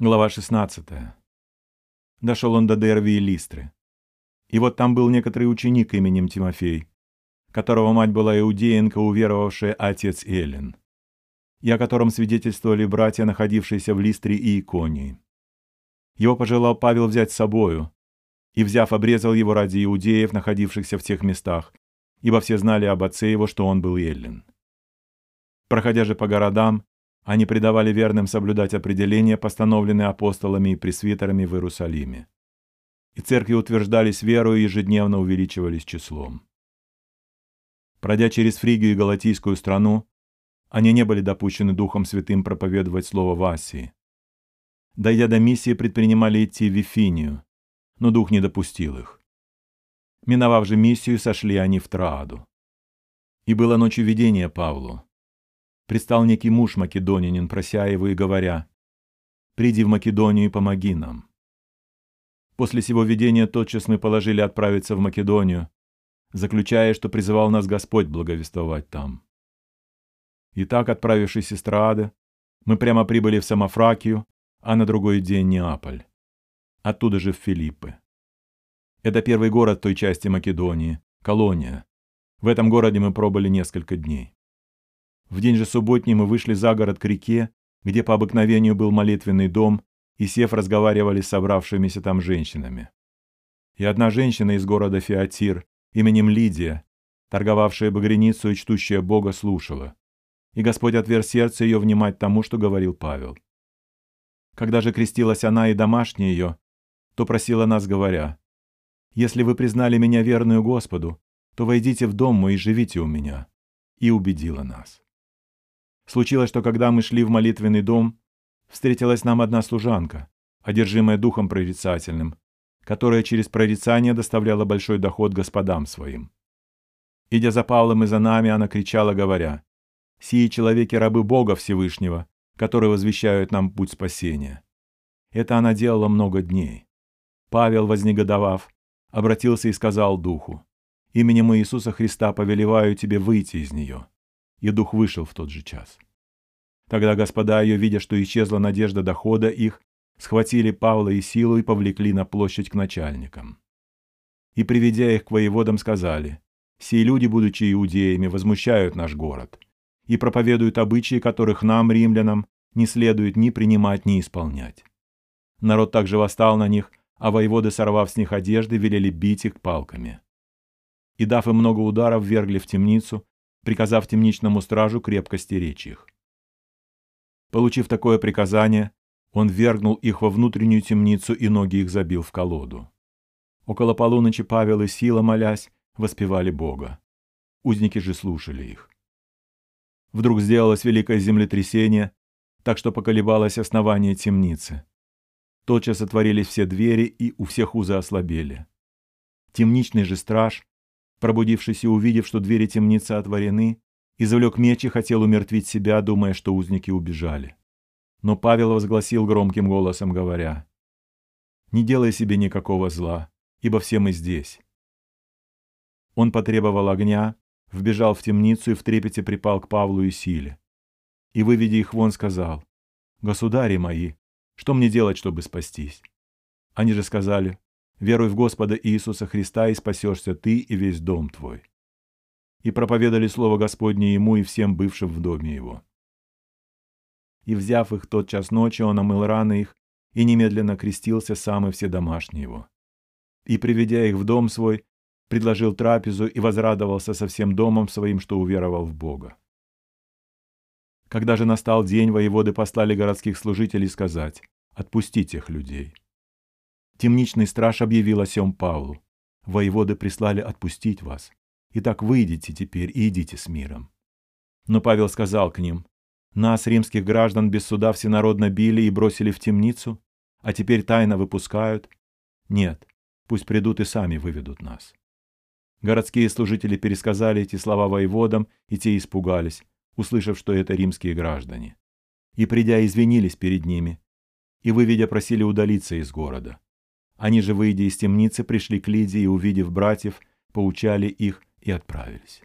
Глава 16. Дошел он до Дерви и Листры. И вот там был некоторый ученик именем Тимофей, которого мать была иудеенка, уверовавшая отец Эллин, и о котором свидетельствовали братья, находившиеся в Листре и Иконии. Его пожелал Павел взять с собою, и, взяв, обрезал его ради иудеев, находившихся в тех местах, ибо все знали об отце его, что он был Эллин. Проходя же по городам, они предавали верным соблюдать определения, постановленные апостолами и пресвитерами в Иерусалиме. И церкви утверждались верою и ежедневно увеличивались числом. Пройдя через Фригию и Галатийскую страну, они не были допущены Духом Святым проповедовать Слово в Асии. Дойдя до миссии, предпринимали идти в Вифинию, но Дух не допустил их. Миновав же миссию, сошли они в Трааду. И было ночью видение Павлу, предстал некий муж македонянин, прося его и говоря, «Приди в Македонию и помоги нам». После сего видения тотчас мы положили отправиться в Македонию, заключая, что призывал нас Господь благовествовать там. Итак, отправившись из Троады, мы прямо прибыли в Самофракию, а на другой день Неаполь. Оттуда же в Филиппы. Это первый город той части Македонии, колония. В этом городе мы пробыли несколько дней. В день же субботний мы вышли за город к реке, где по обыкновению был молитвенный дом, и, сев, разговаривали с собравшимися там женщинами. И одна женщина из города Феатир, именем Лидия, торговавшая багряницу и чтущая Бога, слушала. И Господь отверг сердце ее внимать тому, что говорил Павел. Когда же крестилась она и домашняя ее, то просила нас, говоря, «Если вы признали меня верную Господу, то войдите в дом мой и живите у меня». И убедила нас. Случилось, что когда мы шли в молитвенный дом, встретилась нам одна служанка, одержимая духом прорицательным, которая через прорицание доставляла большой доход господам своим. Идя за Павлом и за нами, она кричала, говоря, «Сии человеки рабы Бога Всевышнего, которые возвещают нам путь спасения». Это она делала много дней. Павел, вознегодовав, обратился и сказал духу, «Именем Иисуса Христа повелеваю тебе выйти из нее» и дух вышел в тот же час. Тогда господа ее, видя, что исчезла надежда дохода их, схватили Павла и Силу и повлекли на площадь к начальникам. И, приведя их к воеводам, сказали, «Сии люди, будучи иудеями, возмущают наш город и проповедуют обычаи, которых нам, римлянам, не следует ни принимать, ни исполнять». Народ также восстал на них, а воеводы, сорвав с них одежды, велели бить их палками. И, дав им много ударов, вергли в темницу, приказав темничному стражу крепко стеречь их. Получив такое приказание, он вергнул их во внутреннюю темницу и ноги их забил в колоду. Около полуночи Павел и Сила, молясь, воспевали Бога. Узники же слушали их. Вдруг сделалось великое землетрясение, так что поколебалось основание темницы. Тотчас отворились все двери, и у всех узы ослабели. Темничный же страж, Пробудившись и увидев, что двери темницы отворены, извлек меч и хотел умертвить себя, думая, что узники убежали. Но Павел возгласил громким голосом, говоря, «Не делай себе никакого зла, ибо все мы здесь». Он потребовал огня, вбежал в темницу и в трепете припал к Павлу и Силе. И, выведя их вон, сказал, «Государи мои, что мне делать, чтобы спастись?» Они же сказали, Веруй в Господа Иисуса Христа, и спасешься ты и весь дом твой». И проповедали слово Господне ему и всем бывшим в доме его. И, взяв их тот час ночи, он омыл раны их и немедленно крестился сам и все домашние его. И, приведя их в дом свой, предложил трапезу и возрадовался со всем домом своим, что уверовал в Бога. Когда же настал день, воеводы послали городских служителей сказать «Отпустите тех людей». Темничный страж объявил о сем Павлу. Воеводы прислали отпустить вас. Итак, выйдите теперь и идите с миром. Но Павел сказал к ним, «Нас, римских граждан, без суда всенародно били и бросили в темницу, а теперь тайно выпускают? Нет, пусть придут и сами выведут нас». Городские служители пересказали эти слова воеводам, и те испугались, услышав, что это римские граждане. И, придя, извинились перед ними, и, выведя, просили удалиться из города. Они же, выйдя из темницы, пришли к Лидии и, увидев братьев, поучали их и отправились.